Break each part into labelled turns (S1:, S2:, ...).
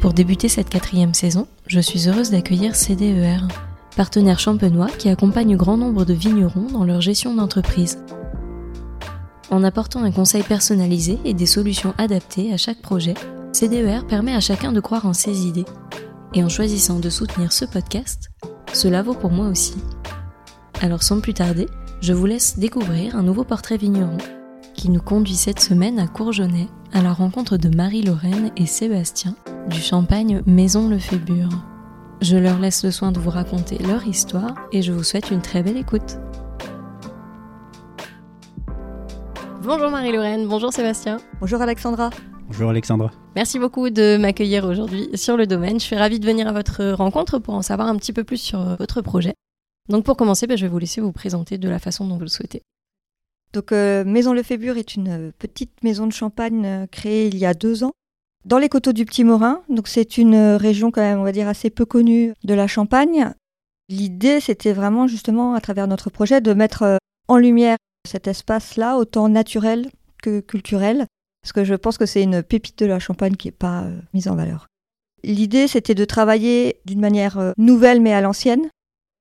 S1: Pour débuter cette quatrième saison, je suis heureuse d'accueillir CDER, partenaire champenois qui accompagne grand nombre de vignerons dans leur gestion d'entreprise. En apportant un conseil personnalisé et des solutions adaptées à chaque projet, CDER permet à chacun de croire en ses idées. Et en choisissant de soutenir ce podcast, cela vaut pour moi aussi. Alors sans plus tarder, je vous laisse découvrir un nouveau portrait vigneron qui nous conduit cette semaine à Courgenay à la rencontre de Marie-Lorraine et Sébastien du champagne Maison Le Fébure. Je leur laisse le soin de vous raconter leur histoire et je vous souhaite une très belle écoute. Bonjour Marie-Lorraine, bonjour Sébastien.
S2: Bonjour Alexandra.
S3: Bonjour Alexandra.
S1: Merci beaucoup de m'accueillir aujourd'hui sur le domaine. Je suis ravie de venir à votre rencontre pour en savoir un petit peu plus sur votre projet. Donc pour commencer, ben, je vais vous laisser vous présenter de la façon dont vous le souhaitez.
S2: Donc euh, Maison Le Fébure est une euh, petite maison de champagne euh, créée il y a deux ans dans les coteaux du Petit Morin. Donc c'est une région quand même, on va dire, assez peu connue de la Champagne. L'idée, c'était vraiment justement à travers notre projet de mettre en lumière cet espace-là, autant naturel que culturel, parce que je pense que c'est une pépite de la Champagne qui n'est pas mise en valeur. L'idée, c'était de travailler d'une manière nouvelle mais à l'ancienne.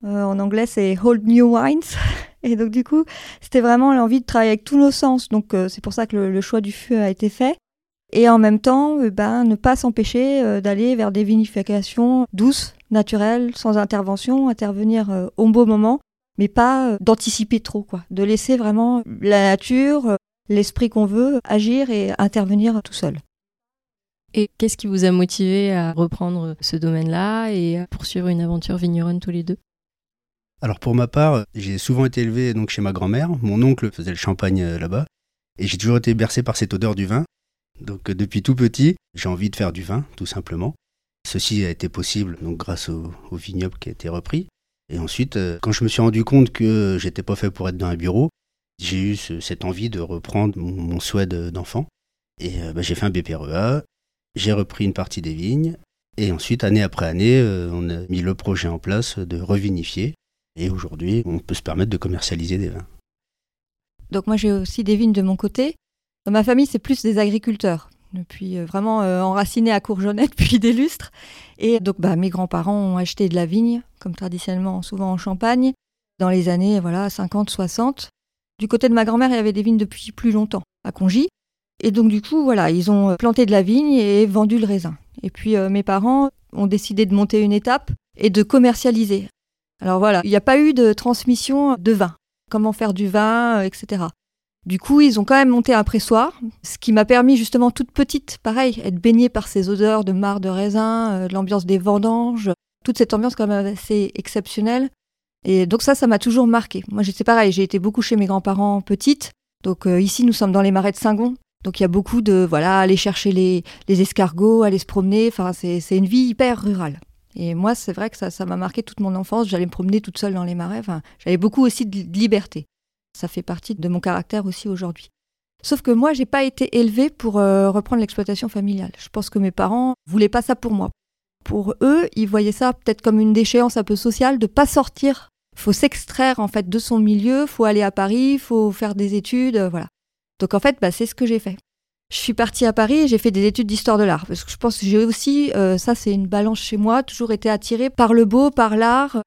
S2: en anglais, c'est Hold New Wines. Et donc du coup, c'était vraiment l'envie de travailler avec tous nos sens. Donc c'est pour ça que le, choix du feu a été fait et en même temps euh, ben, ne pas s'empêcher euh, d'aller vers des vinifications douces, naturelles, sans intervention, intervenir euh, au beau moment, mais pas d'anticiper trop, quoi, de laisser vraiment la nature, l'esprit qu'on veut agir et intervenir tout seul.
S1: Et qu'est-ce qui vous a motivé à reprendre ce domaine-là et à poursuivre une aventure vigneronne tous les deux?
S3: Alors pour ma part, j'ai souvent été élevé donc chez ma grand-mère. Mon oncle faisait le champagne là-bas, et j'ai toujours été bercé par cette odeur du vin. Donc euh, depuis tout petit, j'ai envie de faire du vin, tout simplement. Ceci a été possible donc grâce au, vignoble qui a été repris. Et ensuite, euh, quand je me suis rendu compte que j'étais pas fait pour être dans un bureau, j'ai eu cette envie de reprendre mon, souhait d'enfant. et euh, bah, j'ai fait un BPREA, j'ai repris une partie des vignes, et ensuite, année après année, on a mis le projet en place de revinifier. Et aujourd'hui, on peut se permettre de commercialiser des vins.
S2: Donc moi, j'ai aussi des vignes de mon côté. Dans ma famille, c'est plus des agriculteurs, depuis euh, vraiment euh, enracinés à Courgenay depuis des lustres. Et donc, bah, mes grands-parents ont acheté de la vigne, comme traditionnellement, souvent en Champagne, dans les années voilà 50, 60. Du côté de ma grand-mère, il y avait des vignes depuis plus longtemps, à Congy. Et donc, du coup, voilà, ils ont euh, planté de la vigne et vendu le raisin. Et puis, mes parents ont décidé de monter une étape et de commercialiser. Alors voilà, il n'y a pas eu de transmission de vin, comment faire du vin, etc. Du coup, ils ont quand même monté un pressoir, ce qui m'a permis justement toute petite, pareil, être baignée par ces odeurs de marc de raisin, euh, l'ambiance des vendanges, toute cette ambiance quand même assez exceptionnelle. Et donc ça, ça m'a toujours marqué. Moi, j'étais pareil, j'ai été beaucoup chez mes grands-parents petite. Donc euh, ici, nous sommes dans les marais de Saint-Gon. Donc il y a beaucoup de, voilà, aller chercher les, escargots, aller se promener. Enfin, c'est une vie hyper rurale. Et moi, c'est vrai que ça, ça m'a marqué toute mon enfance. J'allais me promener toute seule dans les marais. Enfin, j'avais beaucoup aussi de liberté. Ça fait partie de mon caractère aussi aujourd'hui. Sauf que moi, j'ai pas été élevée pour euh, reprendre l'exploitation familiale. Je pense que mes parents voulaient pas ça pour moi. Pour eux, ils voyaient ça peut-être comme une déchéance un peu sociale de pas sortir. Faut s'extraire en fait de son milieu, faut aller à Paris, faut faire des études, euh, voilà. Donc en fait, bah, c'est ce que j'ai fait. Je suis partie à Paris et j'ai fait des études d'histoire de l'art parce que je pense que j'ai aussi, euh, ça c'est une balance chez moi, toujours été attirée par le beau, par l'art,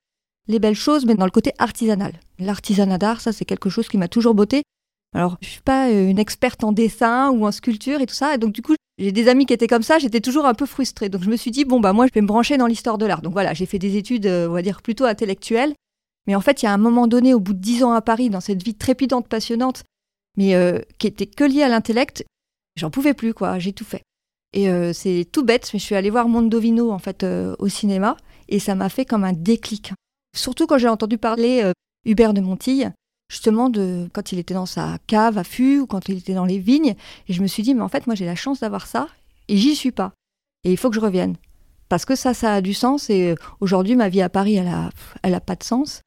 S2: les belles choses, mais dans le côté artisanal. L'artisanat d'art, ça, c'est quelque chose qui m'a toujours botté. Alors, je suis pas euh, une experte en dessin ou en sculpture et tout ça, et donc du coup, j'ai des amis qui étaient comme ça, j'étais toujours un peu frustrée. Donc je me suis dit bon bah moi, je vais me brancher dans l'histoire de l'art. Donc voilà, j'ai fait des études, euh, on va dire plutôt intellectuelles. Mais en fait, il y a un moment donné, au bout de dix ans à Paris, dans cette vie trépidante, passionnante, mais euh, qui était que liée à l'intellect, j'en pouvais plus quoi. J'ai tout fait. Et c'est tout bête, mais je suis allée voir Mondovino en fait au cinéma, et ça m'a fait comme un déclic. Surtout quand j'ai entendu parler euh, Hubert de Montille, justement de quand il était dans sa cave à fût ou quand il était dans les vignes. Et je me suis dit, mais en fait, moi j'ai la chance d'avoir ça et j'y suis pas. Et il faut que je revienne. Parce que ça, ça a du sens. Et aujourd'hui, ma vie à Paris, elle a, elle a pas de sens.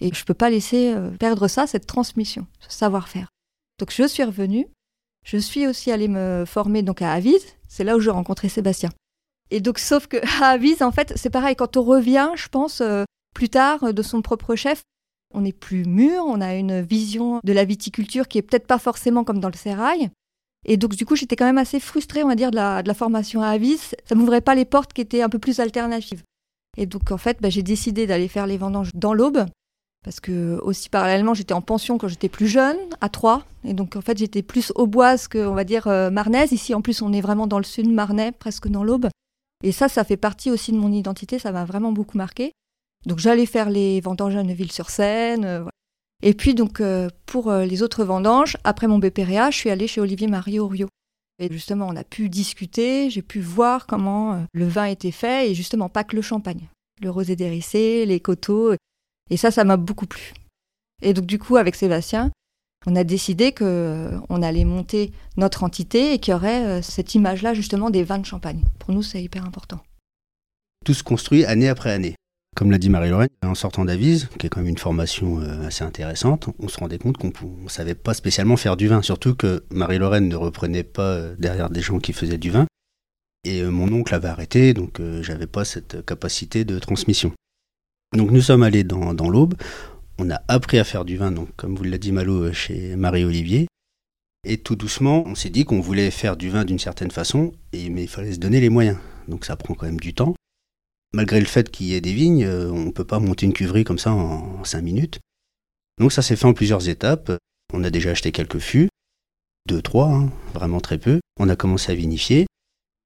S2: Et je ne peux pas laisser euh, perdre ça, cette transmission, ce savoir-faire. Donc je suis revenue. Je suis aussi allée me former donc à Avise. C'est là où j'ai rencontré Sébastien. Et donc, sauf que à Avise, en fait, c'est pareil. Quand on revient, je pense, euh, plus tard, de son propre chef, on n'est plus mûr, on a une vision de la viticulture qui est peut-être pas forcément comme dans le sérail. Et donc, du coup, j'étais quand même assez frustrée, on va dire, de la, formation à Avis. Ça m'ouvrait pas les portes qui étaient un peu plus alternatives. Et donc, en fait, bah, j'ai décidé d'aller faire les vendanges dans l'Aube. Parce que, aussi parallèlement, j'étais en pension quand j'étais plus jeune, à Troyes. Et donc, en fait, j'étais plus auboise que, on va dire, euh, marnaise. Ici, en plus, on est vraiment dans le sud marnais, presque dans l'Aube. Et ça, ça fait partie aussi de mon identité. Ça m'a vraiment beaucoup marqué. Donc, j'allais faire les vendanges à Neuville-sur-Seine. Euh, et puis donc euh, pour euh, les autres vendanges, après mon BPRA, je suis allée chez Olivier Marie Orio. Et justement, on a pu discuter, j'ai pu voir comment le vin était fait, et justement pas que le champagne, le rosé dérissé, les coteaux. Et ça, ça m'a beaucoup plu. Et donc du coup, avec Sébastien, on a décidé qu'on allait monter notre entité et qu'il y aurait cette image-là justement des vins de champagne. Pour nous, c'est hyper important.
S3: Tout se construit année après année. Comme l'a dit Marie-Lorraine, en sortant d'Avise, qui est quand même une formation euh, assez intéressante, on se rendait compte qu'on ne savait pas spécialement faire du vin, surtout que Marie-Lorraine ne reprenait pas euh, derrière des gens qui faisaient du vin. Et euh, mon oncle avait arrêté, donc j'avais pas cette capacité de transmission. Donc nous sommes allés dans, l'Aube, on a appris à faire du vin, donc comme vous l'a dit Malo, chez Marie-Olivier. Et tout doucement, on s'est dit qu'on voulait faire du vin d'une certaine façon, mais il fallait se donner les moyens. Donc ça prend quand même du temps malgré le fait qu'il y ait des vignes, euh, on ne peut pas monter une cuverie comme ça en 5 minutes. Donc ça s'est fait en plusieurs étapes. On a déjà acheté quelques fûts, deux, trois, hein, vraiment très peu. On a commencé à vinifier.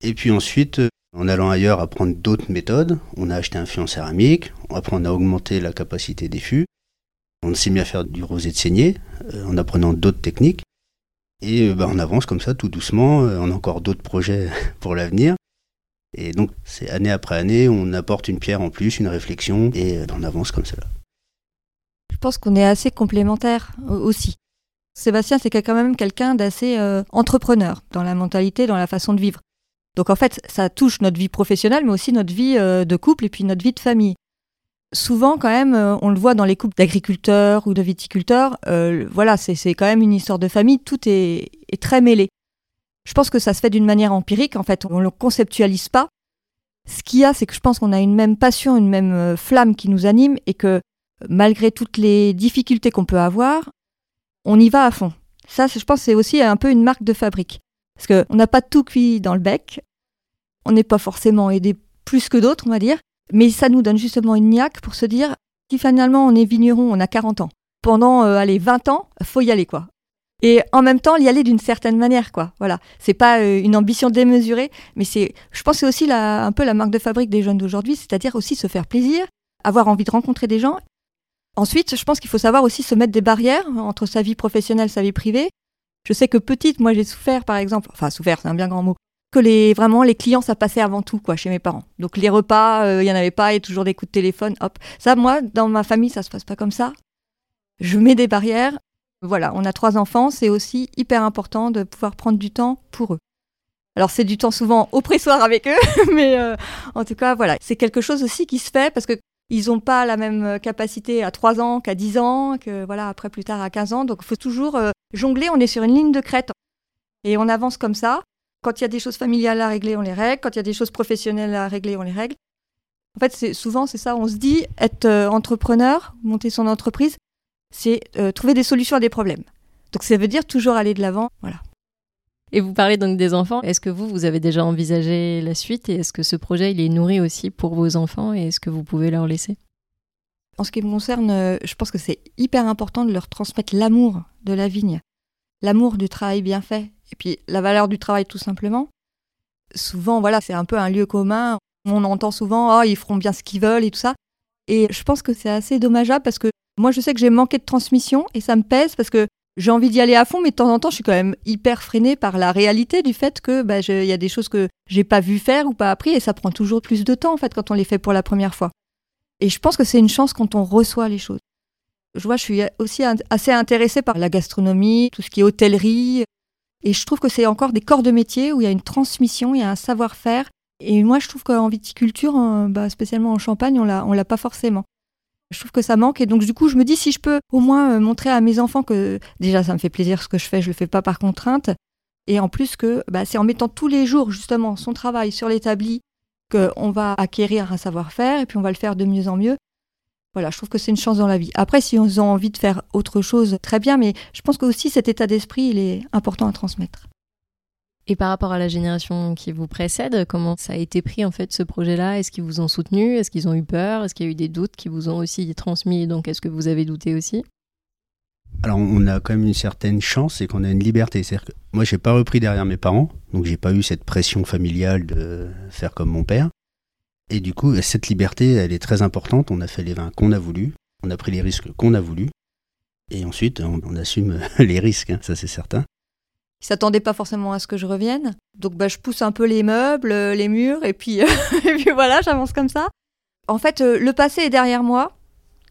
S3: Et puis ensuite, en allant ailleurs apprendre d'autres méthodes, on a acheté un fût en céramique. Après, on a augmenté la capacité des fûts. On s'est mis à faire du rosé de saignée euh, en apprenant d'autres techniques. Et euh, bah, on avance comme ça tout doucement. on a encore d'autres projets pour l'avenir. Et donc, c'est année après année, on apporte une pierre en plus, une réflexion, et euh, on avance comme cela.
S2: Je pense qu'on est assez complémentaires aussi. Sébastien, c'est quand même quelqu'un d'assez euh, entrepreneur dans la mentalité, dans la façon de vivre. Donc en fait, ça touche notre vie professionnelle, mais aussi notre vie euh, de couple et puis notre vie de famille. Souvent, quand même, on le voit dans les couples d'agriculteurs ou de viticulteurs, voilà, c'est quand même une histoire de famille, tout est très mêlé. Je pense que ça se fait d'une manière empirique, en fait, on ne le conceptualise pas. Ce qu'il y a, c'est que je pense qu'on a une même passion, une même euh, flamme qui nous anime et que malgré toutes les difficultés qu'on peut avoir, on y va à fond. Ça, je pense, c'est aussi un peu une marque de fabrique. Parce qu'on n'a pas tout cuit dans le bec, on n'est pas forcément aidé plus que d'autres, on va dire, mais ça nous donne justement une niaque pour se dire, si finalement on est vigneron, on a 40 ans, pendant, euh, allez, 20 ans, faut y aller, quoi et en même temps y aller d'une certaine manière quoi. Voilà. C'est pas euh, une ambition démesurée mais c'est je pense c'est aussi la, un peu la marque de fabrique des jeunes d'aujourd'hui c'est-à-dire aussi se faire plaisir avoir envie de rencontrer des gens. Ensuite je pense qu'il faut savoir aussi se mettre des barrières entre sa vie professionnelle sa vie privée. Je sais que petite moi j'ai souffert par exemple enfin souffert c'est un bien grand mot que les vraiment les clients ça passait avant tout quoi chez mes parents. Donc les repas euh, il y en avait pas et toujours des coups de téléphone hop. Ça moi dans ma famille ça se passe pas comme ça. Je mets des barrières voilà, on a trois enfants, c'est aussi hyper important de pouvoir prendre du temps pour eux. Alors c'est du temps souvent oppressoire avec eux, mais euh, en tout cas voilà, c'est quelque chose aussi qui se fait parce que ils n'ont pas la même capacité à 3 ans qu'à 10 ans, que voilà après plus tard à 15 ans. Donc il faut toujours euh, jongler, on est sur une ligne de crête et on avance comme ça. Quand il y a des choses familiales à régler, on les règle. Quand il y a des choses professionnelles à régler, on les règle. En fait, c'est souvent c'est ça, on se dit être euh, entrepreneur, monter son entreprise, c'est euh, trouver des solutions à des problèmes. Donc ça veut dire toujours aller de l'avant, voilà.
S1: Et vous parlez donc des enfants. Est-ce que vous, vous avez déjà envisagé la suite et est-ce que ce projet, il est nourri aussi pour vos enfants et est-ce que vous pouvez leur laisser?
S2: En ce qui me concerne, euh, je pense que c'est hyper important de leur transmettre l'amour de la vigne, l'amour du travail bien fait et puis la valeur du travail tout simplement. Souvent, voilà, c'est un peu un lieu commun. On entend souvent, oh, ils feront bien ce qu'ils veulent et tout ça. Et je pense que c'est assez dommageable parce que moi, je sais que j'ai manqué de transmission et ça me pèse parce que j'ai envie d'y aller à fond, mais de temps en temps, je suis quand même hyper freinée par la réalité du fait que bah, il y a des choses que j'ai pas vu faire ou pas appris et ça prend toujours plus de temps en fait quand on les fait pour la première fois. Et je pense que c'est une chance quand on reçoit les choses. Je vois, je suis aussi assez intéressée par la gastronomie, tout ce qui est hôtellerie, et je trouve que c'est encore des corps de métier où il y a une transmission, il y a un savoir-faire Et moi, je trouve qu'en viticulture, bah, spécialement en Champagne, on l'a, on l'a pas forcément. Je trouve que ça manque et donc du coup je me dis si je peux au moins euh, montrer à mes enfants que déjà ça me fait plaisir ce que je fais, je le fais pas par contrainte et en plus que bah, c'est en mettant tous les jours justement son travail sur l'établi qu'on va acquérir un savoir-faire et puis on va le faire de mieux en mieux. Voilà, je trouve que c'est une chance dans la vie. Après, si on a envie de faire autre chose, très bien, mais je pense que aussi cet état d'esprit, il est important à transmettre.
S1: Et par rapport à la génération qui vous précède, comment ça a été pris en fait ce projet-là? Est-ce qu'ils vous ont soutenu? Est-ce qu'ils ont eu peur? Est-ce qu'il y a eu des doutes qui vous ont aussi transmis? Donc est-ce que vous avez douté aussi?
S3: Alors on a quand même une certaine chance, c'est qu'on a une liberté. C'est-à-dire que moi j'ai pas repris derrière mes parents, donc j'ai pas eu cette pression familiale de faire comme mon père. Et du coup cette liberté, elle est très importante. On a fait les vins qu'on a voulu, on a pris les risques qu'on a voulu, et ensuite on, assume les risques, hein, ça c'est certain.
S2: Ils s'attendaient pas forcément à ce que je revienne. Donc bah, je pousse un peu les meubles, euh, les murs, et puis, et puis voilà, j'avance comme ça. En fait, euh, le passé est derrière moi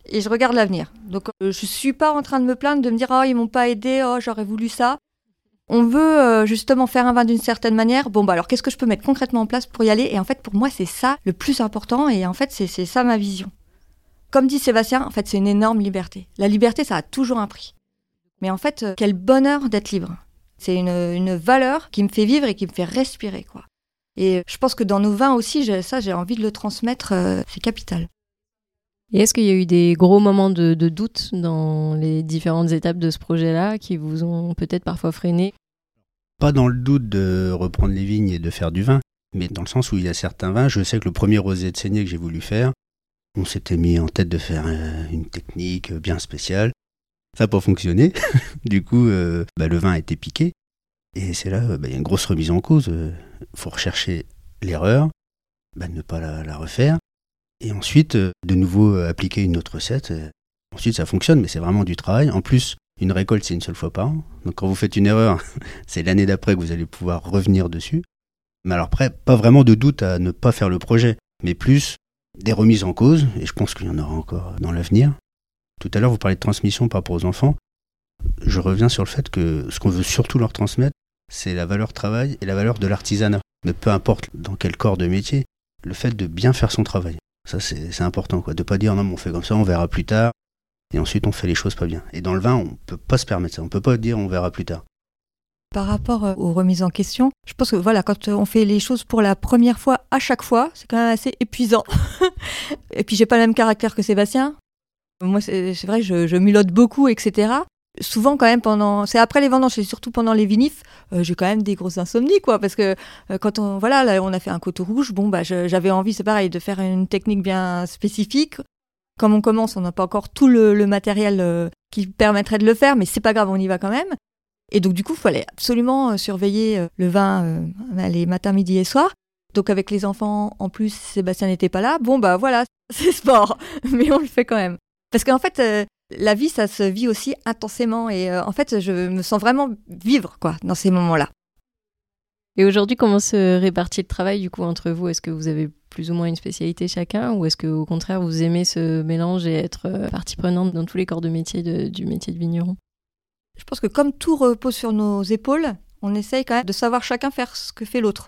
S2: et je regarde l'avenir. Donc euh, je suis pas en train de me plaindre, de me dire oh ils m'ont pas aidé, oh j'aurais voulu ça. On veut justement faire un vin d'une certaine manière. Bon bah alors qu'est-ce que je peux mettre concrètement en place pour y aller? Et en fait pour moi c'est ça le plus important et en fait c'est ça ma vision. Comme dit Sébastien, en fait c'est une énorme liberté. La liberté ça a toujours un prix. Mais en fait quel bonheur d'être libre. C'est une, valeur qui me fait vivre et qui me fait respirer, quoi. Et je pense que dans nos vins aussi, ça, j'ai envie de le transmettre, euh, c'est capital.
S1: Et est-ce qu'il y a eu des gros moments de, doute dans les différentes étapes de ce projet-là qui vous ont peut-être parfois freiné?
S3: Pas dans le doute de reprendre les vignes et de faire du vin, mais dans le sens où il y a certains vins, je sais que le premier rosé de saignée que j'ai voulu faire, on s'était mis en tête de faire euh, une technique bien spéciale. Ça n'a pas fonctionné. du coup, euh, bah, le vin a été piqué. Et c'est là, bah, il y a une grosse remise en cause. Il euh, faut rechercher l'erreur, bah, ne pas la, refaire. Et ensuite, euh, de nouveau appliquer une autre recette. Ensuite, ça fonctionne, mais c'est vraiment du travail. En plus, une récolte, c'est une seule fois par an. Donc quand vous faites une erreur, c'est l'année d'après que vous allez pouvoir revenir dessus. Mais alors après, pas vraiment de doute à ne pas faire le projet, mais plus des remises en cause, et je pense qu'il y en aura encore dans l'avenir, tout à l'heure, vous parlez de transmission par rapport aux enfants. Je reviens sur le fait que ce qu'on veut surtout leur transmettre, c'est la valeur travail et la valeur de l'artisanat. Mais peu importe dans quel corps de métier, le fait de bien faire son travail. Ça, c'est important, quoi. De pas dire non, mais on fait comme ça, on verra plus tard. Et ensuite, on fait les choses pas bien. Et dans le vin, on peut pas se permettre ça. On peut pas dire on verra plus tard.
S2: Par rapport euh, aux remises en question, je pense que voilà, quand on fait les choses pour la première fois à chaque fois, c'est quand même assez épuisant. et puis j'ai pas le même caractère que Sébastien. Moi, c'est vrai, je, je mulote beaucoup, etc. Souvent, quand même, pendant. C'est après les vendanges et surtout pendant les vinifs, euh, j'ai quand même des grosses insomnies, quoi. Parce que euh, quand on. Voilà, là, on a fait un coteau rouge, bon, bah, j'avais envie, c'est pareil, de faire une technique bien spécifique. Comme on commence, on n'a pas encore tout le, matériel euh, qui permettrait de le faire, mais c'est pas grave, on y va quand même. Et donc, du coup, il fallait absolument surveiller le vin les matins, midi et soir. Donc, avec les enfants, en plus, Sébastien n'était pas là. Bon, bah voilà, c'est sport, mais on le fait quand même. Parce qu'en fait, euh, la vie, ça se vit aussi intensément. Et euh, en fait, je me sens vraiment vivre quoi, dans ces moments-là.
S1: Et aujourd'hui, comment se répartit le travail du coup entre vous? Est-ce que vous avez plus ou moins une spécialité chacun ou est-ce que au contraire vous aimez ce mélange et être euh, partie prenante dans tous les corps de métier du métier de vigneron?
S2: Je pense que comme tout repose sur nos épaules, on essaye quand même de savoir chacun faire ce que fait l'autre.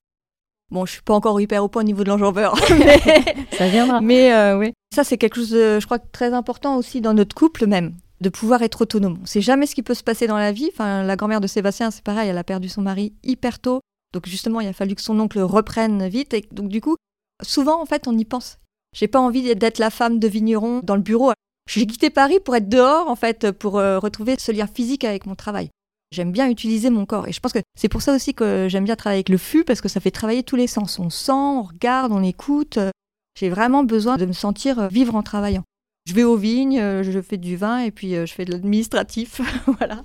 S2: Bon, je suis pas encore hyper au point au niveau de l'enjambeur.
S1: ça viendra.
S2: Mais euh, oui. Ça, c'est quelque chose, de, je crois, très important aussi dans notre couple même, de pouvoir être autonome. On sait jamais ce qui peut se passer dans la vie. Enfin, la grand-mère de Sébastien, c'est pareil, elle a perdu son mari hyper tôt. Donc justement, il a fallu que son oncle reprenne vite. Et donc du coup, souvent, en fait, on y pense. J'ai pas envie d'être la femme de vigneron dans le bureau. J'ai quitté Paris pour être dehors, en fait, pour euh, retrouver ce lien physique avec mon travail. J'aime bien utiliser mon corps. Et je pense que c'est pour ça aussi que j'aime bien travailler avec le fût, parce que ça fait travailler tous les sens. On sent, on regarde, on écoute. J'ai vraiment besoin de me sentir vivre en travaillant. Je vais aux vignes, je fais du vin et puis euh, je fais de l'administratif. voilà.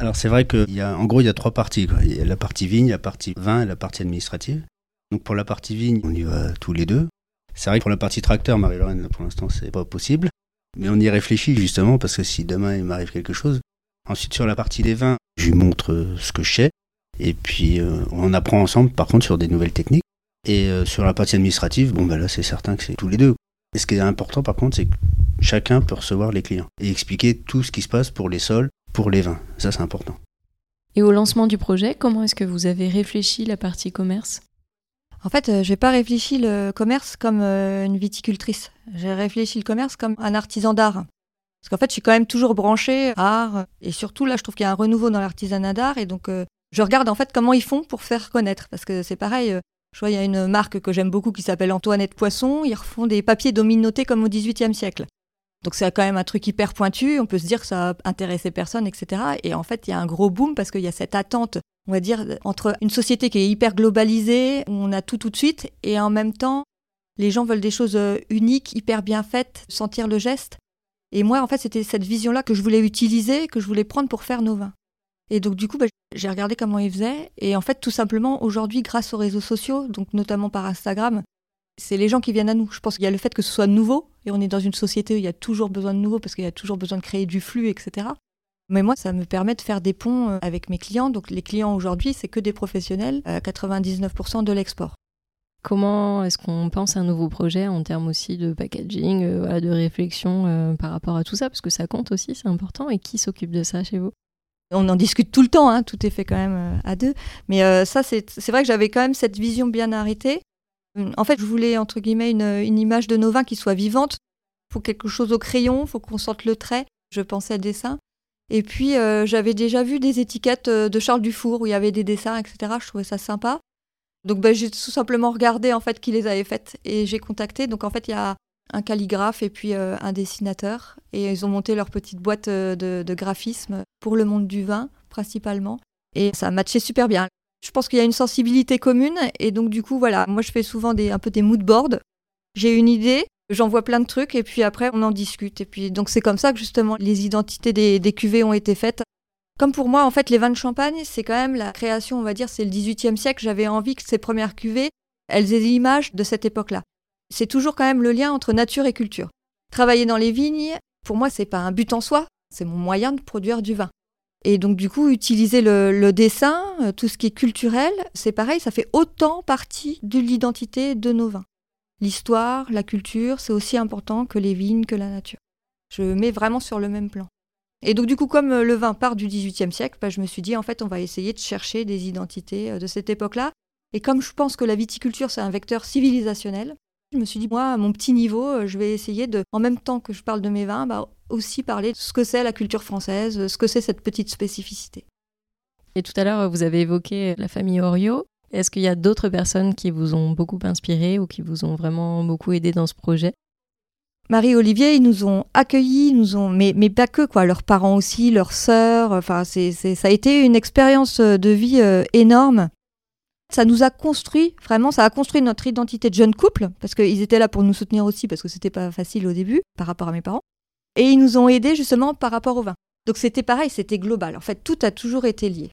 S3: Alors c'est vrai qu'il gros, il y a trois parties. Il y a la partie vigne, la partie vin et la partie administrative. Donc pour la partie vigne, on y va tous les deux. C'est vrai que pour la partie tracteur, Marie-Lorraine, pour l'instant, c'est pas possible. Mais on y réfléchit justement parce que si demain il m'arrive quelque chose. Ensuite, sur la partie des vins, je lui montre euh, ce que je sais. Et puis, euh, on apprend ensemble, par contre, sur des nouvelles techniques. Et euh, sur la partie administrative, bon, bah là, c'est certain que c'est tous les deux. Et ce qui est important, par contre, c'est que chacun peut recevoir les clients et expliquer tout ce qui se passe pour les sols, pour les vins. Ça, c'est important.
S1: Et au lancement du projet, comment est-ce que vous avez réfléchi la partie commerce?
S2: En fait, euh, j'ai pas réfléchi le commerce comme euh, une viticultrice. J'ai réfléchi le commerce comme un artisan d'art. Parce qu'en fait, je suis quand même toujours branchée art. Et surtout, là, je trouve qu'il y a un renouveau dans l'artisanat d'art. Et donc, je regarde en fait comment ils font pour faire connaître. Parce que c'est pareil, je vois, il y a une marque que j'aime beaucoup qui s'appelle Antoinette Poisson. Ils refont des papiers dominotés comme au XVIIIe siècle. Donc, c'est quand même un truc hyper pointu. On peut se dire que ça a intéressé personne, etc. Et en fait, il y a un gros boom parce qu'il y a cette attente, on va dire, entre une société qui est hyper globalisée, où on a tout tout de suite, et en même temps, les gens veulent des choses euh, uniques, hyper bien faites, sentir le geste. Et moi, en fait, c'était cette vision-là que je voulais utiliser, que je voulais prendre pour faire nos vins. Et donc, du coup, bah, j'ai regardé comment ils faisaient. Et en fait, tout simplement, aujourd'hui, grâce aux réseaux sociaux, donc notamment par Instagram, c'est les gens qui viennent à nous. Je pense qu'il y a le fait que ce soit nouveau, et on est dans une société où il y a toujours besoin de nouveau, parce qu'il y a toujours besoin de créer du flux, etc. Mais moi, ça me permet de faire des ponts euh, avec mes clients. Donc, les clients aujourd'hui, c'est que des professionnels, à 99% de l'export.
S1: Comment est-ce qu'on pense à un nouveau projet en termes aussi de packaging, euh, de réflexion euh, par rapport à tout ça? Parce que ça compte aussi, c'est important. Et qui s'occupe de ça chez vous?
S2: On en discute tout le temps, hein, tout est fait quand même euh, à deux. Mais euh, ça, c'est vrai que j'avais quand même cette vision bien arrêtée. Hum, En fait, je voulais, entre guillemets, une, une image de nos vins qui soit vivante. Il faut quelque chose au crayon, il faut qu'on sente le trait. Je pensais à dessin. Et puis, euh, j'avais déjà vu des étiquettes euh, de Charles Dufour où il y avait des dessins, etc. Je trouvais ça sympa. Donc, bah, j'ai tout simplement regardé en fait qui les avait faites et j'ai contacté. Donc, en fait, il y a un calligraphe et puis euh, un dessinateur. Et ils ont monté leur petite boîte euh, de, graphisme pour le monde du vin, principalement. Et ça a matché super bien. Je pense qu'il y a une sensibilité commune. Et donc, du coup, voilà, moi, je fais souvent des, un peu des mood boards. J'ai une idée, j'envoie plein de trucs et puis après, on en discute. Et puis, donc, c'est comme ça que justement, les identités des, des cuvées ont été faites. Comme pour moi, en fait, les vins de champagne, c'est quand même la création, on va dire, c'est le 18e siècle. J'avais envie que ces premières cuvées, elles aient l'image de cette époque-là. C'est toujours quand même le lien entre nature et culture. Travailler dans les vignes, pour moi, c'est pas un but en soi, c'est mon moyen de produire du vin. Et donc, du coup, utiliser le, dessin, euh, tout ce qui est culturel, c'est pareil, ça fait autant partie de l'identité de nos vins. L'histoire, la culture, c'est aussi important que les vignes, que la nature. Je mets vraiment sur le même plan. Et donc, du coup, comme euh, le vin part du XVIIIe siècle, bah, je me suis dit, en fait, on va essayer de chercher des identités euh, de cette époque-là. Et comme je pense que la viticulture, c'est un vecteur civilisationnel, je me suis dit, moi, à mon petit niveau, euh, je vais essayer de, en même temps que je parle de mes vins, bah, aussi parler de ce que c'est la culture française, euh, ce que c'est cette petite spécificité.
S1: Et tout à l'heure, vous avez évoqué la famille Orio. Est-ce qu'il y a d'autres personnes qui vous ont beaucoup inspiré ou qui vous ont vraiment beaucoup aidé dans ce projet?
S2: Marie-Olivier, ils nous ont accueillis, ils nous ont, mais, mais pas que, quoi, leurs parents aussi, leurs sœurs, enfin, c'est, c'est- ça a été une expérience euh, de vie euh, énorme. Ça nous a construit, vraiment, ça a construit notre identité de jeune couple, parce qu'ils étaient là pour nous soutenir aussi, parce que c'était pas facile au début, par rapport à mes parents. Et ils nous ont aidés justement par rapport au vin. Donc c'était pareil, c'était global. En fait, tout a toujours été lié.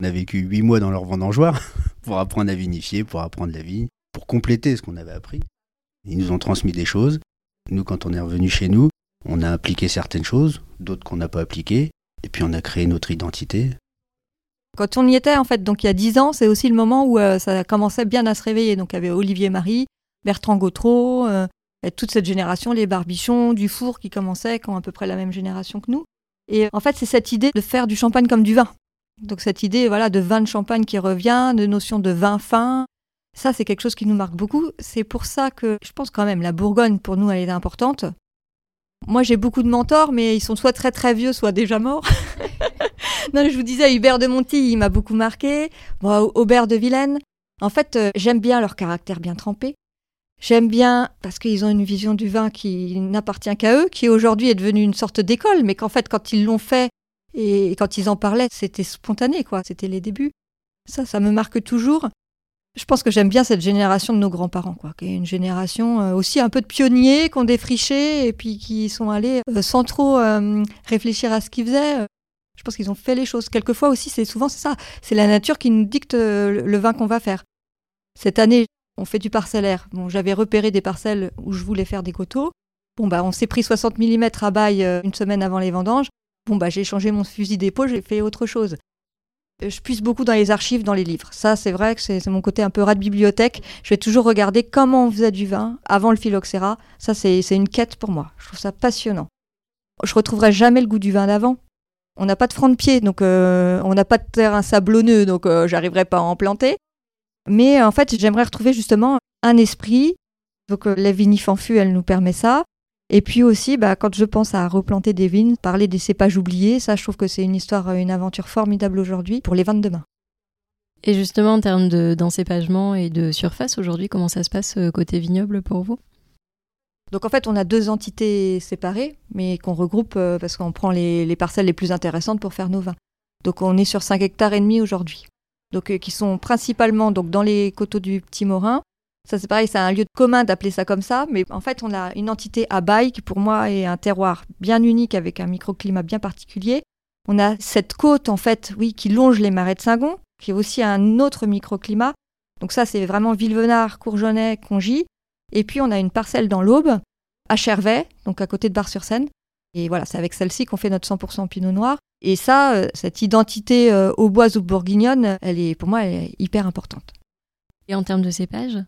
S3: On a vécu huit mois dans leur vendangeoire pour apprendre à vinifier, pour apprendre la vigne, pour compléter ce qu'on avait appris. Ils nous ont transmis des choses. Nous, quand on est revenu chez nous, on a appliqué certaines choses, d'autres qu'on n'a pas appliquées, et puis on a créé notre identité.
S2: Quand on y était, en fait, donc il y a dix ans, c'est aussi le moment où euh, ça commençait bien à se réveiller. Donc il y avait Olivier Marie, Bertrand Gautreau, euh, toute cette génération, les Barbichons, Dufour qui commençaient, qui ont à peu près la même génération que nous. Et euh, en fait, c'est cette idée de faire du champagne comme du vin. Donc cette idée, voilà, de vin de champagne qui revient, de notion de vin fin. Ça, c'est quelque chose qui nous marque beaucoup. C'est pour ça que je pense quand même la Bourgogne, pour nous, elle est importante. Moi, j'ai beaucoup de mentors, mais ils sont soit très très vieux, soit déjà morts. non, je vous disais, Hubert de Monti, il m'a beaucoup marqué. Bon, Aubert de Vilaine. En fait, euh, j'aime bien leur caractère bien trempé. J'aime bien parce qu'ils ont une vision du vin qui n'appartient qu'à eux, qui aujourd'hui est devenue une sorte d'école, mais qu'en fait, quand ils l'ont fait et quand ils en parlaient, c'était spontané, quoi. C'était les débuts. Ça, ça me marque toujours. Je pense que j'aime bien cette génération de nos grands-parents, quoi, qui est une génération euh, aussi un peu de pionniers, qui ont défriché et puis qui sont allés euh, sans trop réfléchir à ce qu'ils faisaient. Je pense qu'ils ont fait les choses. Quelquefois aussi, c'est souvent ça. C'est la nature qui nous dicte euh, le vin qu'on va faire. Cette année, on fait du parcellaire. Bon, j'avais repéré des parcelles où je voulais faire des coteaux. Bon, bah, on s'est pris 60 mm à bail euh, une semaine avant les vendanges. Bon, bah, j'ai changé mon fusil d'épaule, j'ai fait autre chose. Euh, Je puise beaucoup dans les archives, dans les livres. Ça, c'est vrai que c'est mon côté un peu rat de bibliothèque. Je vais toujours regarder comment on faisait du vin avant le phylloxéra. Ça, c'est une quête pour moi. Je trouve ça passionnant. Je retrouverai jamais le goût du vin d'avant. On n'a pas de front de pied, donc euh, on n'a pas de terrain sablonneux, donc euh, j'arriverai pas à en planter. Mais en fait, j'aimerais retrouver justement un esprit. Donc la vinifanfu, elle nous permet ça. Et puis aussi, bah, quand je pense à replanter des vignes, parler des cépages oubliés, ça, je trouve que c'est une histoire, une aventure formidable aujourd'hui pour les vins de demain.
S1: Et justement, en termes d'encépagement et de surface, aujourd'hui, comment ça se passe euh, côté vignoble pour vous?
S2: Donc en fait, on a deux entités séparées, mais qu'on regroupe euh, parce qu'on prend les, parcelles les plus intéressantes pour faire nos vins. Donc on est sur 5 hectares et demi aujourd'hui. Donc euh, qui sont principalement donc dans les coteaux du Petit Morin, ça, c'est pareil, c'est un lieu commun d'appeler ça comme ça, mais en fait, on a une entité à bail qui, pour moi, est un terroir bien unique avec un microclimat bien particulier. On a cette côte, en fait, oui, qui longe les marais de Saint-Gon, qui est aussi un autre microclimat. Donc, ça, c'est vraiment Villevenard, Courgenay, Congy. Et puis, on a une parcelle dans l'Aube, à Chervais, donc à côté de Bar-sur-Seine. Et voilà, c'est avec celle-ci qu'on fait notre 100% Pinot Noir. Et ça, euh, cette identité euh, auboise ou bourguignonne, elle est, pour moi, elle est hyper importante.
S1: Et en termes de cépage?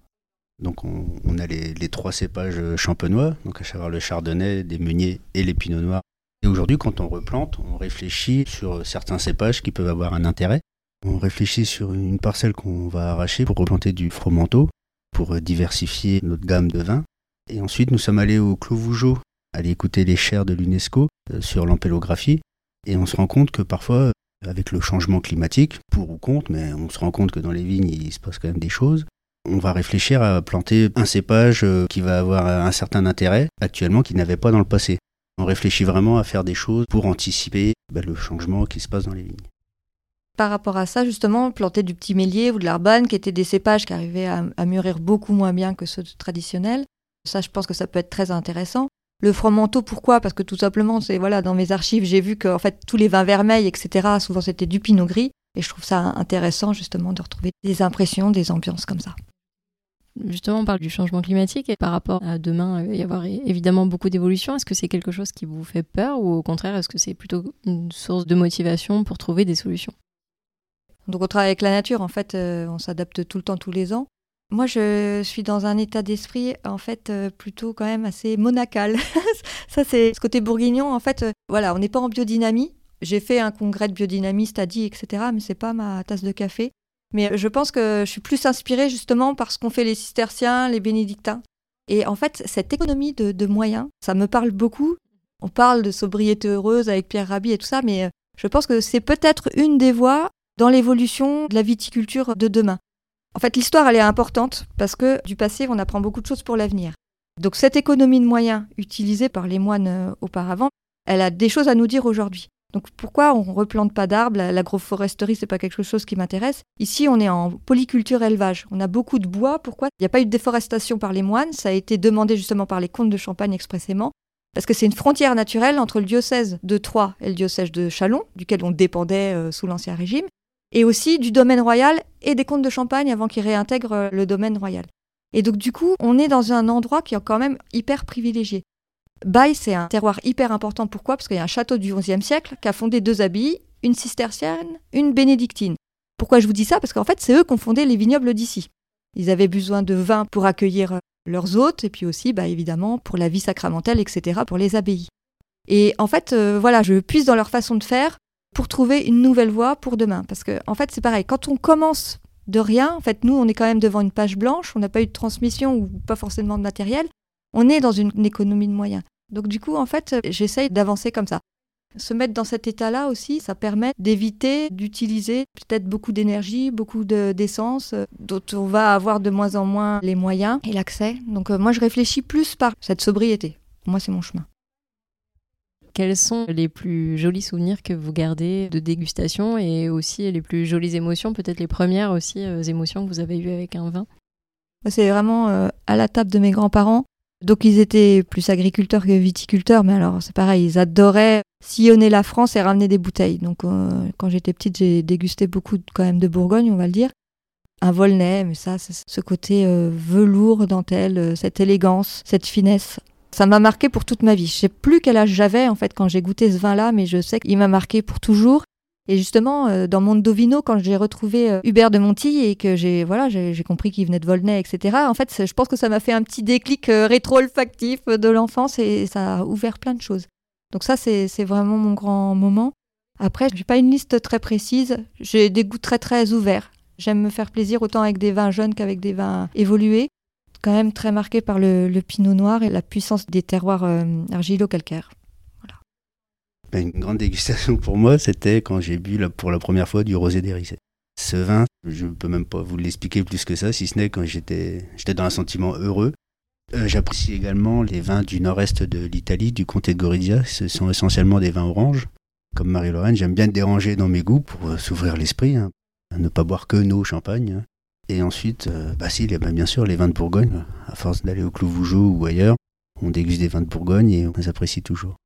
S3: Donc on, a les, trois cépages champenois, donc à savoir le chardonnay, des meuniers et les pinots noirs. Et aujourd'hui, quand on replante, on réfléchit sur certains cépages qui peuvent avoir un intérêt. On réfléchit sur une parcelle qu'on va arracher pour replanter du fromenteau, pour diversifier notre gamme de vins. Et ensuite, nous sommes allés au Clos Vougeot, aller écouter les chaires de l'UNESCO euh, sur l'ampélographie. Et on se rend compte que parfois, avec le changement climatique, pour ou contre, mais on se rend compte que dans les vignes, il se passe quand même des choses on va réfléchir à planter un cépage euh, qui va avoir un certain intérêt actuellement qu'il n'avait pas dans le passé. On réfléchit vraiment à faire des choses pour anticiper bah, le changement qui se passe dans les vignes.
S2: Par rapport à ça, justement, planter du petit mélier ou de l'arbane, qui étaient des cépages qui arrivaient à, mûrir beaucoup moins bien que ceux traditionnels, ça, je pense que ça peut être très intéressant. Le fromenteau, pourquoi? Parce que tout simplement, c'est voilà, dans mes archives, j'ai vu que en fait tous les vins vermeils, etc., souvent c'était du pinot gris, et je trouve ça intéressant justement de retrouver des impressions, des ambiances comme ça.
S1: Justement, on parle du changement climatique et par rapport à demain, il va y avoir évidemment beaucoup d'évolutions. Est-ce que c'est quelque chose qui vous fait peur ou au contraire, est-ce que c'est plutôt une source de motivation pour trouver des solutions?
S2: Donc on travaille avec la nature, en fait, euh, on s'adapte tout le temps, tous les ans. Moi, je suis dans un état d'esprit, en fait, euh, plutôt quand même assez monacal. Ça, c'est ce côté bourguignon. En fait, euh, voilà, on n'est pas en biodynamie. J'ai fait un congrès de biodynamie, dit, etc., mais c'est pas ma tasse de café. Mais je pense que je suis plus inspirée justement par ce qu'ont fait les cisterciens, les bénédictins. Et en fait, cette économie de, moyens, ça me parle beaucoup. On parle de sobriété heureuse avec Pierre Rabhi et tout ça, mais je pense que c'est peut-être une des voies dans l'évolution de la viticulture de demain. En fait, l'histoire, elle est importante parce que du passé, on apprend beaucoup de choses pour l'avenir. Donc cette économie de moyens utilisée par les moines euh, auparavant, elle a des choses à nous dire aujourd'hui. Donc pourquoi on replante pas d'arbres? L'agroforesterie, c'est pas quelque chose qui m'intéresse. Ici, on est en polyculture élevage. On a beaucoup de bois. Pourquoi? Il n'y a pas eu de déforestation par les moines. Ça a été demandé justement par les comtes de Champagne expressément. Parce que c'est une frontière naturelle entre le diocèse de Troyes et le diocèse de Châlons, duquel on dépendait euh, sous l'Ancien Régime, et aussi du domaine royal et des comtes de Champagne avant qu'ils réintègrent euh, le domaine royal. Et donc du coup, on est dans un endroit qui est quand même hyper privilégié. Baye, c'est un terroir hyper important. Pourquoi? Parce qu'il y a un château du XIe siècle qui a fondé deux abbayes, une cistercienne, une bénédictine. Pourquoi je vous dis ça? Parce qu'en fait, c'est eux qui ont fondé les vignobles d'ici. Ils avaient besoin de vin pour accueillir leurs hôtes, et puis aussi, bah, évidemment, pour la vie sacramentelle, etc., pour les abbayes. Et en fait, euh, voilà, je puise dans leur façon de faire pour trouver une nouvelle voie pour demain. Parce que, en fait, c'est pareil, quand on commence de rien, en fait, nous, on est quand même devant une page blanche, on n'a pas eu de transmission ou pas forcément de matériel, on est dans une économie de moyens. Donc du coup, en fait, j'essaye d'avancer comme ça. Se mettre dans cet état-là aussi, ça permet d'éviter d'utiliser peut-être beaucoup d'énergie, beaucoup d'essence, euh, dont on va avoir de moins en moins les moyens et l'accès. Donc euh, moi, je réfléchis plus par cette sobriété. Moi, c'est mon chemin.
S1: Quels sont les plus jolis souvenirs que vous gardez de dégustation et aussi les plus jolies émotions, peut-être les premières aussi euh, émotions que vous avez eues avec un vin?
S2: C'est vraiment à la table de mes grands-parents. Donc ils étaient plus agriculteurs que viticulteurs, mais alors c'est pareil, ils adoraient sillonner la France et ramener des bouteilles. Donc euh, quand j'étais petite, j'ai dégusté beaucoup quand même de Bourgogne, on va le dire. Un Volnay, mais ça, c'est ce côté euh, velours, dentelle, euh, cette élégance, cette finesse. Ça m'a marqué pour toute ma vie. Je sais plus quel âge j'avais en fait quand j'ai goûté ce vin-là, mais je sais qu'il m'a marqué pour toujours. Et justement, euh, dans Mondovino, quand j'ai retrouvé euh, Hubert de Monti et que j'ai voilà, j'ai compris qu'il venait de Volnay, etc. En fait, je pense que ça m'a fait un petit déclic euh, rétro-olfactif de l'enfance et ça a ouvert plein de choses. Donc ça, c'est vraiment mon grand moment. Après, je n'ai pas une liste très précise. J'ai des goûts très très ouverts. J'aime me faire plaisir autant avec des vins jeunes qu'avec des vins évolués. Quand même très marqué par le, pinot noir et la puissance des terroirs euh, argilo-calcaires.
S3: Ben, une grande dégustation pour moi, c'était quand j'ai bu pour la première fois du rosé d'Hérissé. Ce vin, je ne peux même pas vous l'expliquer plus que ça, si ce n'est quand j'étais dans un sentiment heureux. Euh, j'apprécie également les vins du nord-est de l'Italie, du comté de Gorizia. Ce sont essentiellement des vins oranges. Comme Marie-Lorraine, j'aime bien déranger dans mes goûts pour euh, s'ouvrir l'esprit, hein. ne pas boire que nos champagnes. Hein. Et ensuite, euh, bah si, bien sûr les vins de Bourgogne. À force d'aller au Clos Vougeot ou ailleurs, on déguste des vins de Bourgogne et on les apprécie toujours.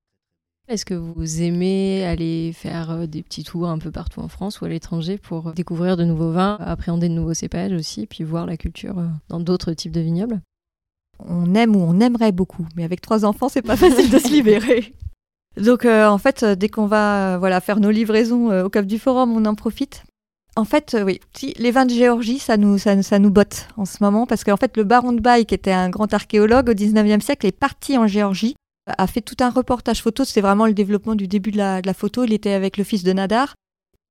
S1: Est-ce que vous aimez aller faire des petits tours un peu partout en France ou à l'étranger pour découvrir de nouveaux vins, appréhender de nouveaux cépages aussi, puis voir la culture dans d'autres types de vignobles?
S2: On aime ou on aimerait beaucoup. Mais avec trois enfants, c'est pas facile de se libérer. Donc euh, en fait, euh, dès qu'on va euh, voilà faire nos livraisons au Cap du Forum, on en profite. En fait, oui, les vins de Géorgie, ça nous, ça, nous botte en ce moment parce qu'en fait, le baron de Baye, qui était un grand archéologue au 19e siècle, est parti en Géorgie, a fait tout un reportage photo. C'est vraiment le développement du début de la, photo. Il était avec le fils de Nadar.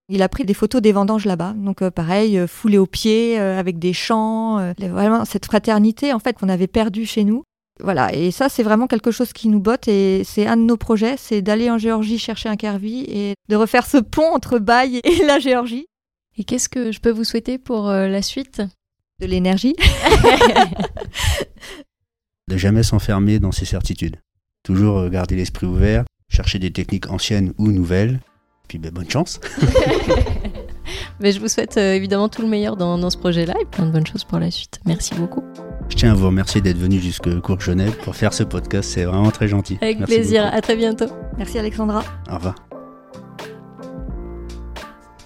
S2: Il a pris des photos des vendanges là-bas. Donc euh, pareil, euh, aux pieds, euh, avec des chants, vraiment cette fraternité en fait qu'on avait perdue chez nous. Voilà, et ça c'est vraiment quelque chose qui nous botte et c'est un de nos projets, c'est d'aller en Géorgie chercher un carvi et de refaire ce pont entre Baye et la Géorgie.
S1: Et qu'est-ce que je peux vous souhaiter pour la suite?
S2: De l'énergie.
S3: de jamais s'enfermer dans ses certitudes. Toujours garder l'esprit ouvert, chercher des techniques anciennes ou nouvelles puis ben, bonne chance.
S1: Mais je vous souhaite euh, évidemment tout le meilleur dans, ce projet-là et plein de bonnes choses pour la suite. Merci beaucoup.
S3: Je tiens à vous remercier d'être venu jusque Cours Genève pour faire ce podcast. C'est vraiment très gentil.
S1: Avec plaisir. À très bientôt.
S2: Merci Alexandra.
S3: Au revoir.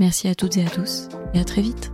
S1: Merci à toutes et à tous et à très vite.